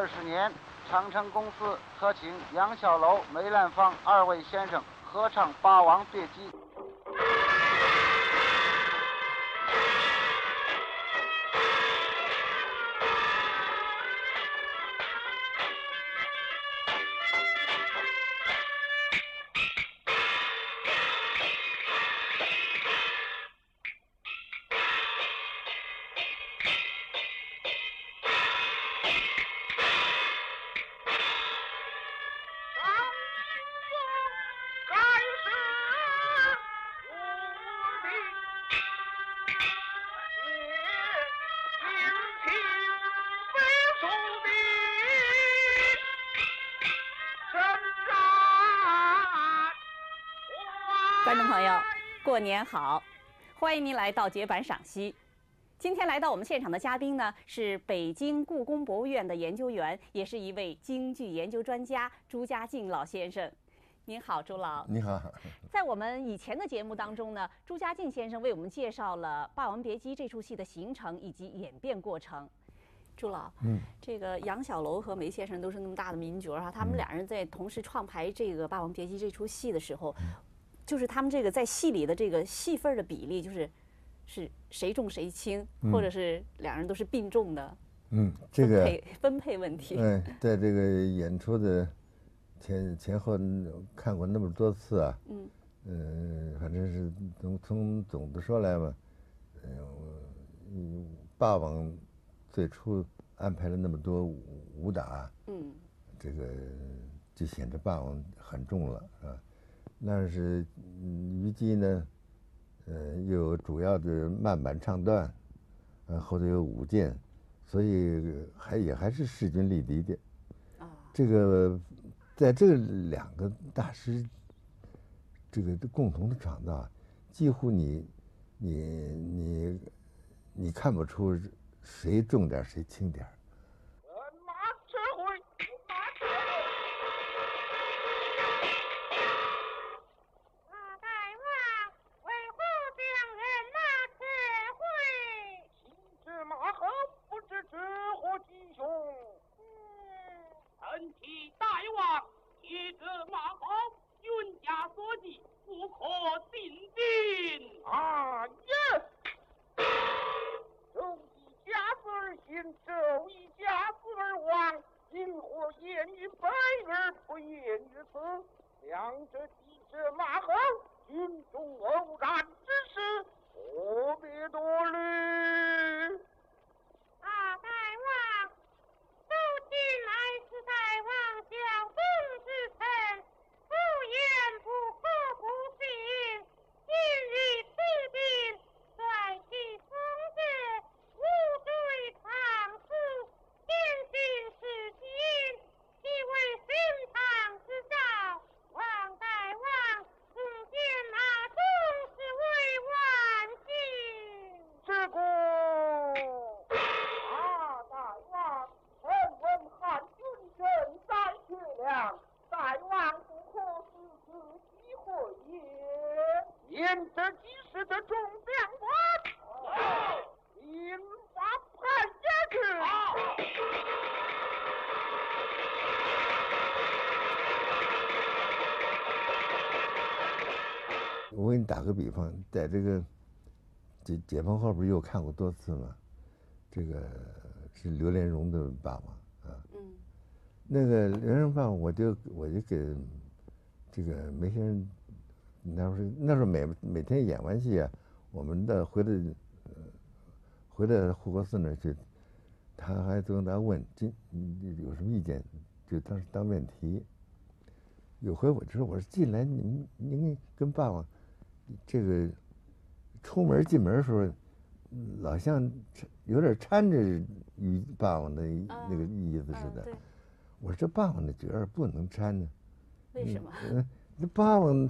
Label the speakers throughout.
Speaker 1: 二十年，长城公司特请杨小楼、梅兰芳二位先生合唱《霸王别姬》。
Speaker 2: 观众朋友，过年好！欢迎您来到绝版赏析。今天来到我们现场的嘉宾呢，是北京故宫博物院的研究员，也是一位京剧研究专家朱家靖老先生。您好，朱老。
Speaker 3: 你好。
Speaker 2: 在我们以前的节目当中呢，朱家靖先生为我们介绍了《霸王别姬》这出戏的形成以及演变过程。朱老，嗯，这个杨小楼和梅先生都是那么大的名角哈，他们俩人在同时创排这个《霸王别姬》这出戏的时候。就是他们这个在戏里的这个戏份的比例，就是是谁重谁轻，或者是两人都是并重的。
Speaker 3: 嗯，这个
Speaker 2: 分配问题。
Speaker 3: 嗯，在这个演出的前前后看过那么多次啊。嗯。嗯，反正是从从总的说来嘛，嗯，霸王最初安排了那么多武打，嗯，这个就显得霸王很重了，是吧？那是虞姬呢，呃，有主要的慢板唱段，呃，后头有舞剑，所以还也还是势均力敌的。啊，这个在这两个大师这个共同的创造，几乎你你你你看不出谁重点谁轻点我打个比方，在这个解解放后不是又看过多次吗？这个是刘连荣的《爸爸》啊。嗯。那个刘连荣《霸王》，我就我就给这个梅先生，那时候那时候每每天演完戏啊，我们的回来呃回来护国寺那儿去，他还总他问今有什么意见，就当时当面提。有回我就说，我说进来您您跟霸王。这个出门进门的时候，老像有点掺着与霸王的那个意思似的。我说这霸王的角儿不能掺呢。
Speaker 2: 为什么？嗯，
Speaker 3: 那霸王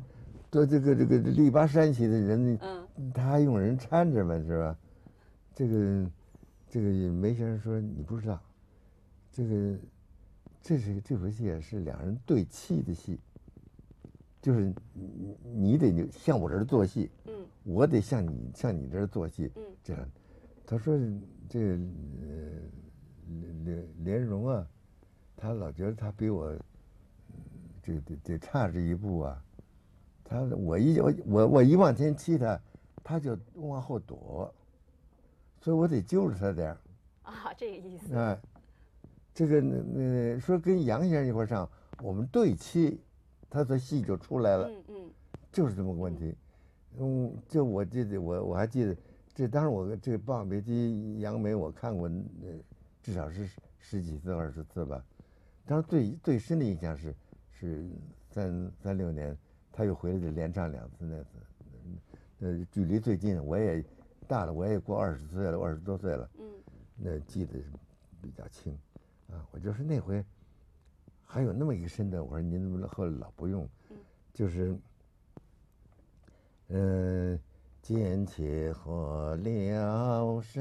Speaker 3: 做这个这个力拔山兮的人，嗯，他还用人搀着吗？是吧？这个这个梅先生说你不知道，这个这是这出戏是两人对气的戏。就是你你得向我这儿做戏，嗯，我得向你向你这儿做戏，嗯，这样，他说这个连连荣啊，他老觉得他比我，这个得得差这一步啊。他我一我我我一往前踢他，他就往后躲，所以我得揪着他点儿。
Speaker 2: 啊，这个意思。
Speaker 3: 哎，这个那那说跟杨先生一块上，我们对齐，他的戏就出来了。嗯嗯。就是这么个问题。嗯，就我记得我我还记得，这当时我这个《霸王别姬》杨梅我看过，呃，至少是十几次二十次吧。当时最最深的印象是是三三六年，他又回来就连唱两次那次，呃，距离最近，我也大了，我也过二十岁了，二十多岁了。嗯。那记得比较清，啊，我就是那回还有那么一个深的，我说您怎么后来老不用？嗯。就是。嗯，剑起火燎声，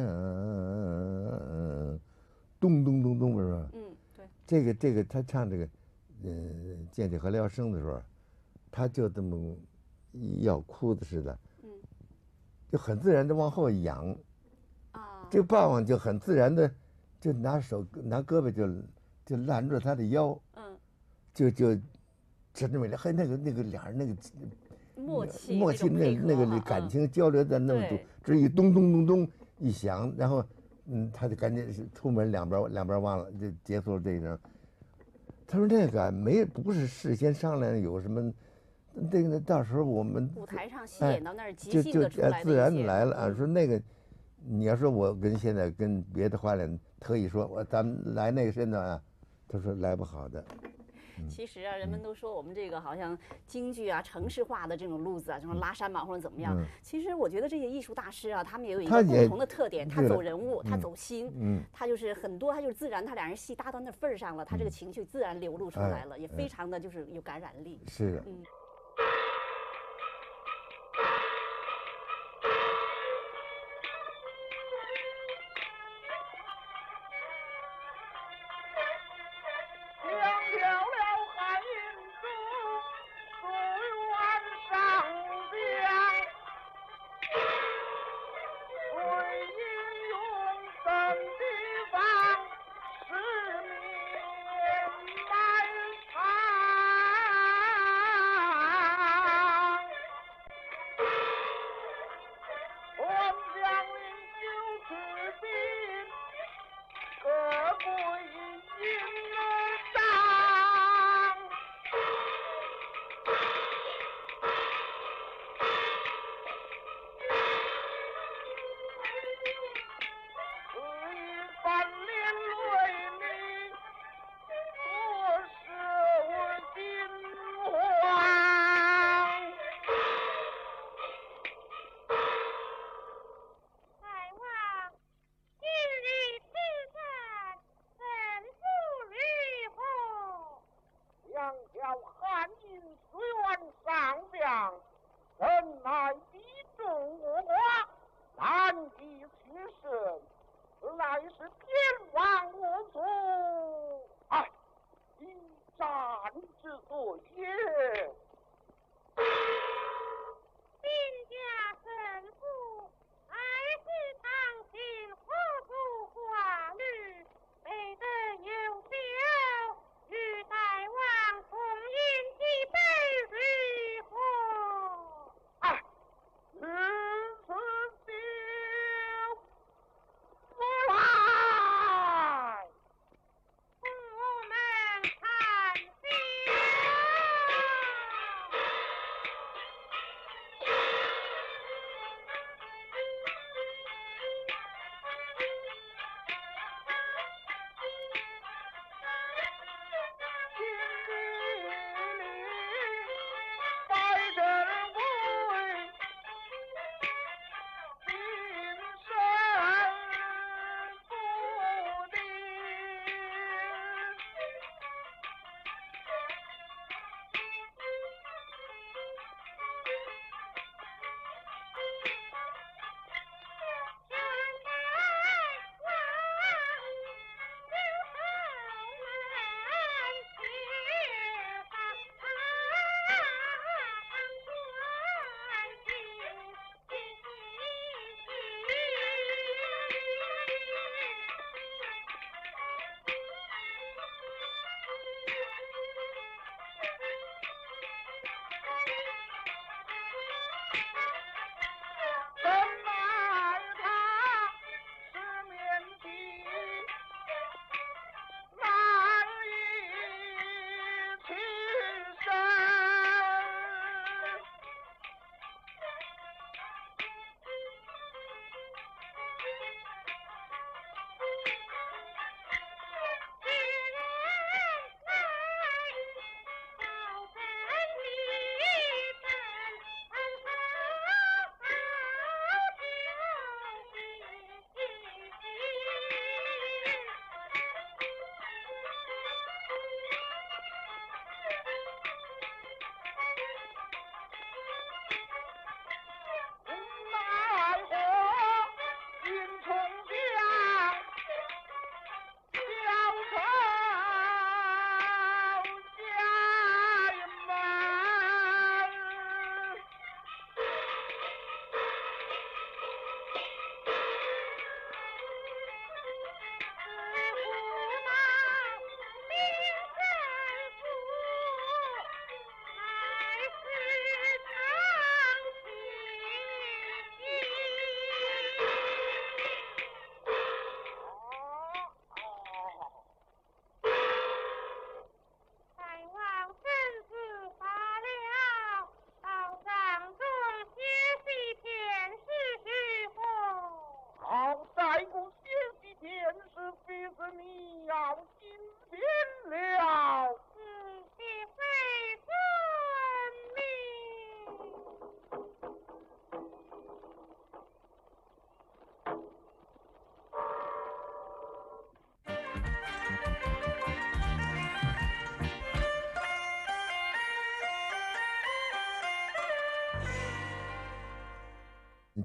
Speaker 3: 咚咚咚咚，不是吧？
Speaker 2: 嗯，对。
Speaker 3: 这个这个，他唱这个，嗯，剑起火燎声的时候，他就这么要哭的似的，嗯，就很自然的往后仰，啊，这个霸王就很自然的就拿手拿胳膊就就拦住他的腰，嗯，就就就那么还那个那个俩人那个。
Speaker 2: 默契，
Speaker 3: 默契，那那个感情交流在那么多，这一咚咚咚咚一响，然后，嗯，他就赶紧出门，两边两边忘了，就结束了这一声。他说那个没不是事先商量，有什么，那个到时候我们
Speaker 2: 舞台上戏演到那儿即兴
Speaker 3: 的
Speaker 2: 出来
Speaker 3: 自然来了啊。说那个，你要说我跟现在跟别的花脸特意说，我咱们来那个身段啊，他说来不好的。
Speaker 2: 其实啊，人们都说我们这个好像京剧啊，城市化的这种路子啊，什么拉山嘛或者怎么样。其实我觉得这些艺术大师啊，他们也有一个共同的特点，他走人物，他走心，他就是很多，他就是自然，他俩人戏搭到那份儿上了，他这个情绪自然流露出来了，也非常的就是有感染力。
Speaker 3: 是的。嗯。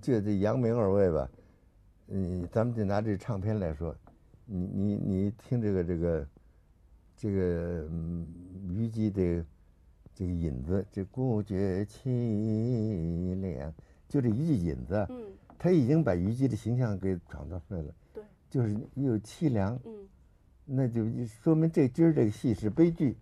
Speaker 3: 就这杨明二位吧，嗯，咱们就拿这唱片来说，你你你听这个这个这个虞姬的这个引子，这孤绝凄凉，就这一句引子，嗯，他已经把虞姬的形象给创造出来了，
Speaker 2: 对，
Speaker 3: 就是又凄凉，嗯，那就说明这今儿这个戏是悲剧。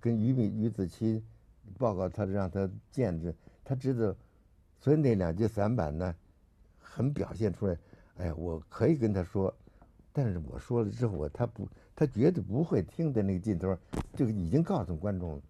Speaker 3: 跟俞敏俞子期报告，他让他见着，他知道，所以那两句散板呢，很表现出来。哎呀，我可以跟他说，但是我说了之后，我他不，他绝对不会听的那个劲头，就已经告诉观众了。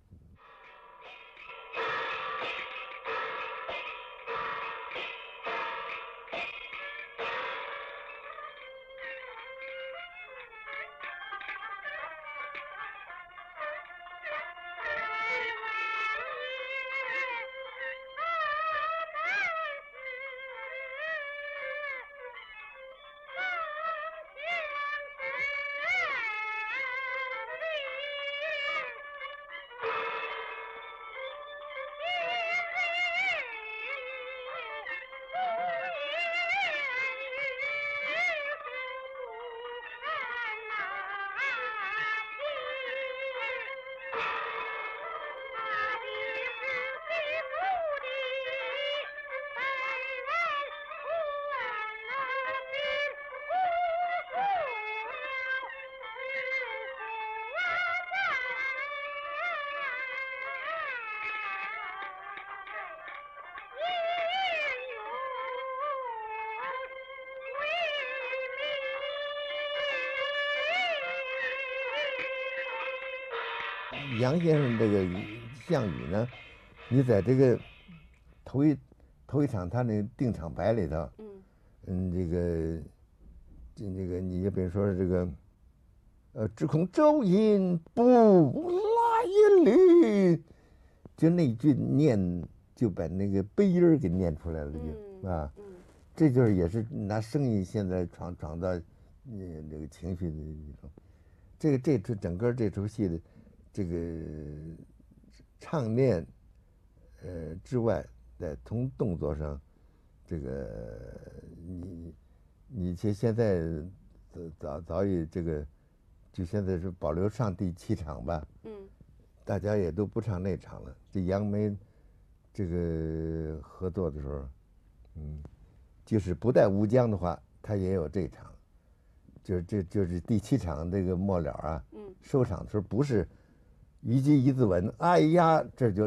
Speaker 3: 杨先生这个项羽呢，你在这个头一头一场他那定场白里头，嗯，嗯，这个这这个你就比如说这个，呃，只恐周营不来临，就那句念就把那个悲音儿给念出来了，就啊，这就是也是拿声音现在创创造，嗯，那个情绪的一种，这个这出整个这出戏的。这个唱念，呃之外，在从动作上，这个你你其实现在早早已这个，就现在是保留上第七场吧。嗯。大家也都不唱那场了。这杨梅这个合作的时候，嗯，就是不带吴江的话，他也有这场，就是这就是第七场这个末了啊。嗯。收场的时候不是。虞姬一字文，哎呀，这就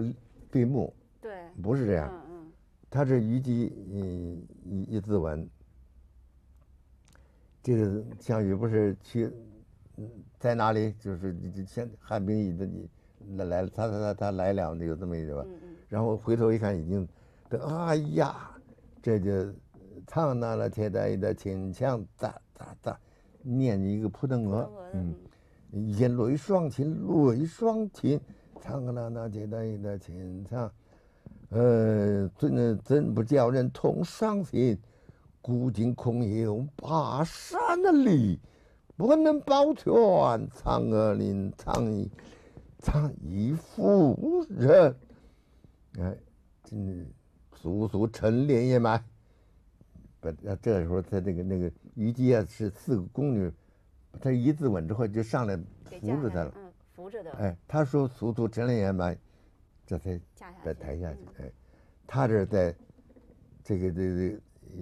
Speaker 3: 闭目。
Speaker 2: 对，
Speaker 3: 不是这样。嗯嗯，他是虞姬一一一字文，这个项羽不是去在哪里？就是先汉兵已经来来了，他他他他来了，有这么一个吧。嗯嗯。然后回头一看，已经，哎呀，这就唱那了铁带的秦腔，哒哒哒，念一个扑腾
Speaker 2: 蛾。嗯。
Speaker 3: 眼泪双亲，泪双亲，唱个那那简单的情唱，呃，怎怎不叫人痛伤心？古今空有巴山的里，不能保全嫦娥岭，唱一唱一夫人。哎，嗯，速速陈连夜埋。不，那这时候他那个那个虞姬啊，是四个宫女。他一字稳之后就上来扶着他了，
Speaker 2: 嗯，扶着的。
Speaker 3: 哎，他说“速速陈连夜埋”，这才
Speaker 2: 再
Speaker 3: 抬下去。哎，他这在，这个这个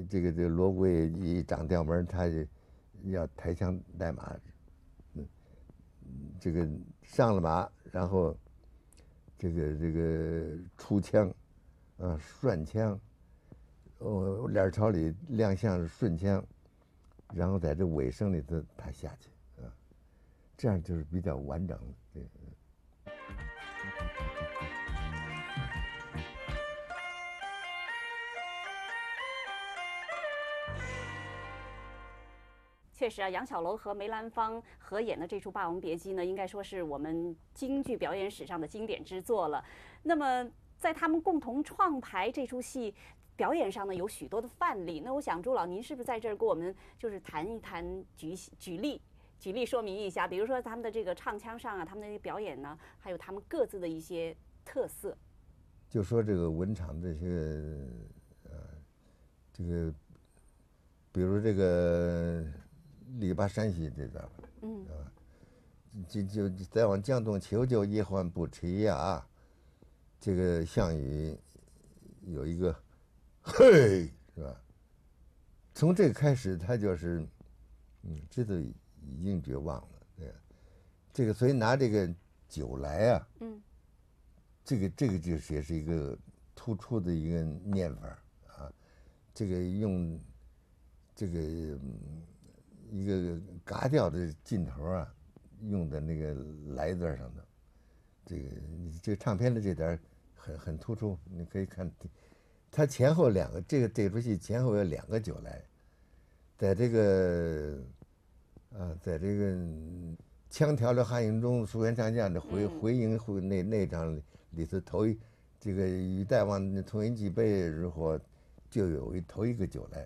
Speaker 3: 这个这个锣鼓一掌调门，他就要抬枪带马，嗯，这个上了马，然后这个这个出枪，啊，顺枪，哦，脸朝里亮相顺枪，然后在这尾声里头他下去，啊，这样就是比较完整的。
Speaker 2: 确实啊，杨小楼和梅兰芳合演的这出《霸王别姬》呢，应该说是我们京剧表演史上的经典之作了。那么，在他们共同创排这出戏表演上呢，有许多的范例。那我想，朱老，您是不是在这儿给我们就是谈一谈，举举例，举例说明一下？比如说他们的这个唱腔上啊，他们的表演呢，还有他们各自的一些特色。
Speaker 3: 就说这个文场这些，呃，这个，比如这个。力拔山西这边，嗯，啊，就就再往江东求救一环不提呀，这个项羽有一个，嘿，是吧？从这开始，他就是，嗯，这都已经绝望了，对，这个所以拿这个酒来啊，嗯，这个这个就是也是一个突出的一个念法啊，这个用这个。一个嘎调的劲头啊，用的那个来字上的，这个这个唱片的这点很很突出。你可以看，它前后两个，这个这出戏前后有两个酒来，在这个啊，在这个枪挑了汉营中，苏元上将的回回营回那那场里头头一这个与大王同饮几杯如何，就有一头一个酒来。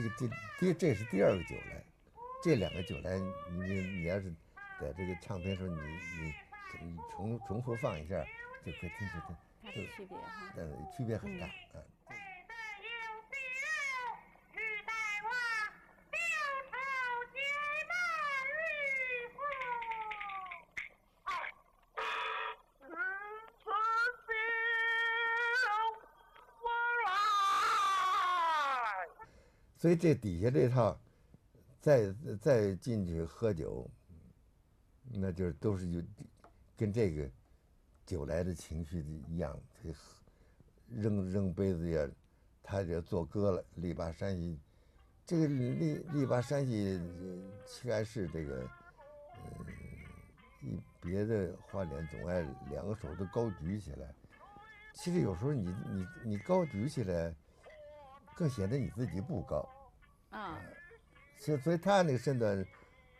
Speaker 3: 这个这第这是第二个酒来，这两个酒来，你你要是在这个唱片时候，你你重重复放一下，就可以听出
Speaker 2: 它有区别哈，
Speaker 3: 呃，区别很大啊。所以这底下这套，再再进去喝酒，那就是都是有跟这个酒来的情绪一样，这扔扔杯子呀，他就做歌了。力拔山兮，这个力力拔山兮，应该是这个，呃，一别的花脸总爱两个手都高举起来。其实有时候你你你高举起来。更显得你自己不高，啊，所所以他那个身段，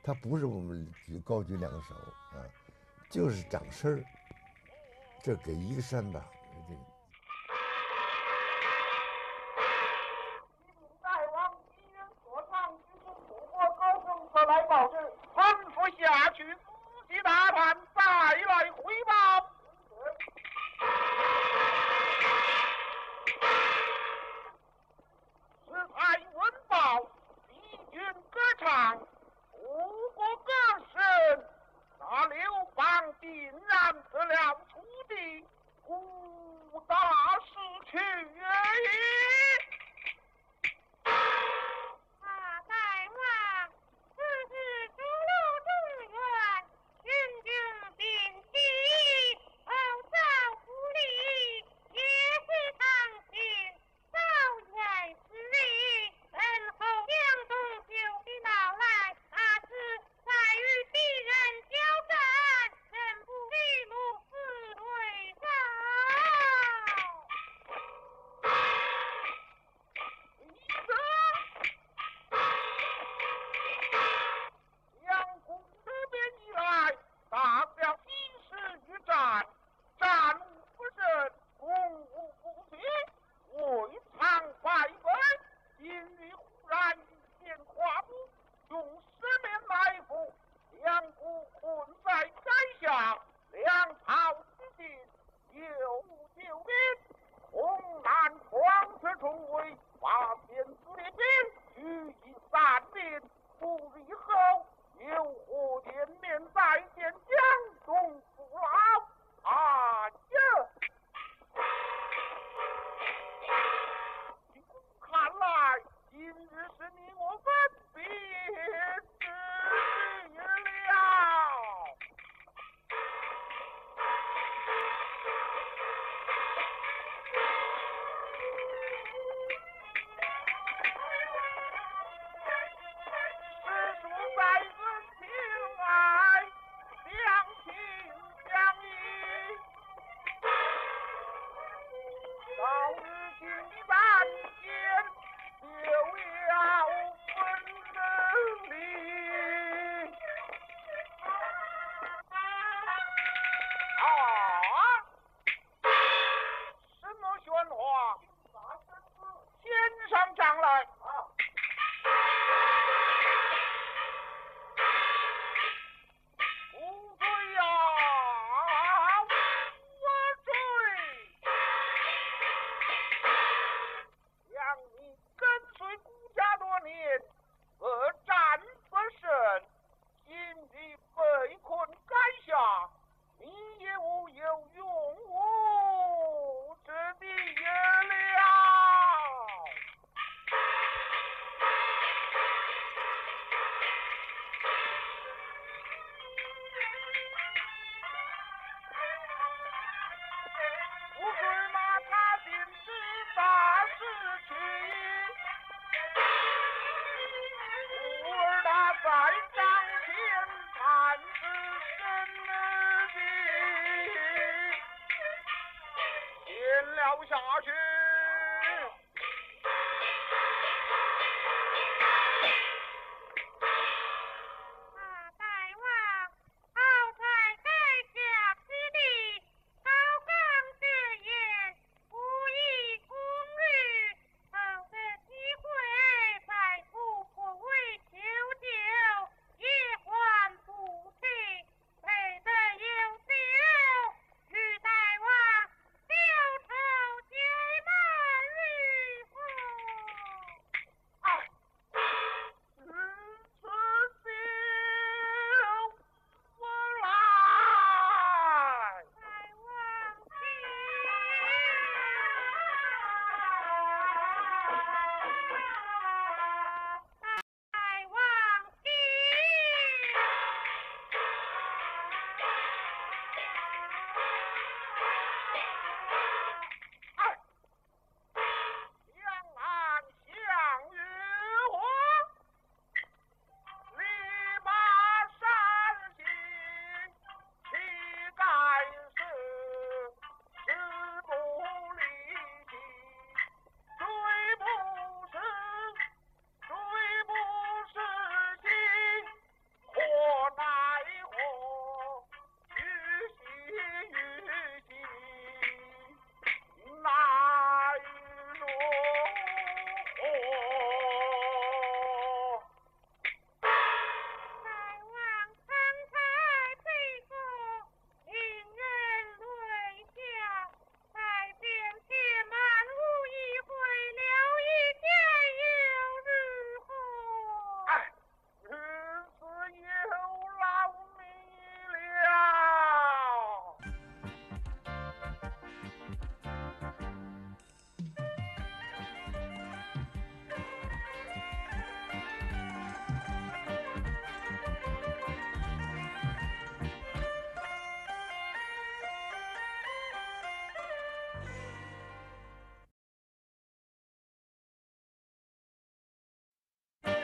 Speaker 3: 他不是我们举高举两个手啊，就是掌声儿，这给一个身吧，
Speaker 1: 下去。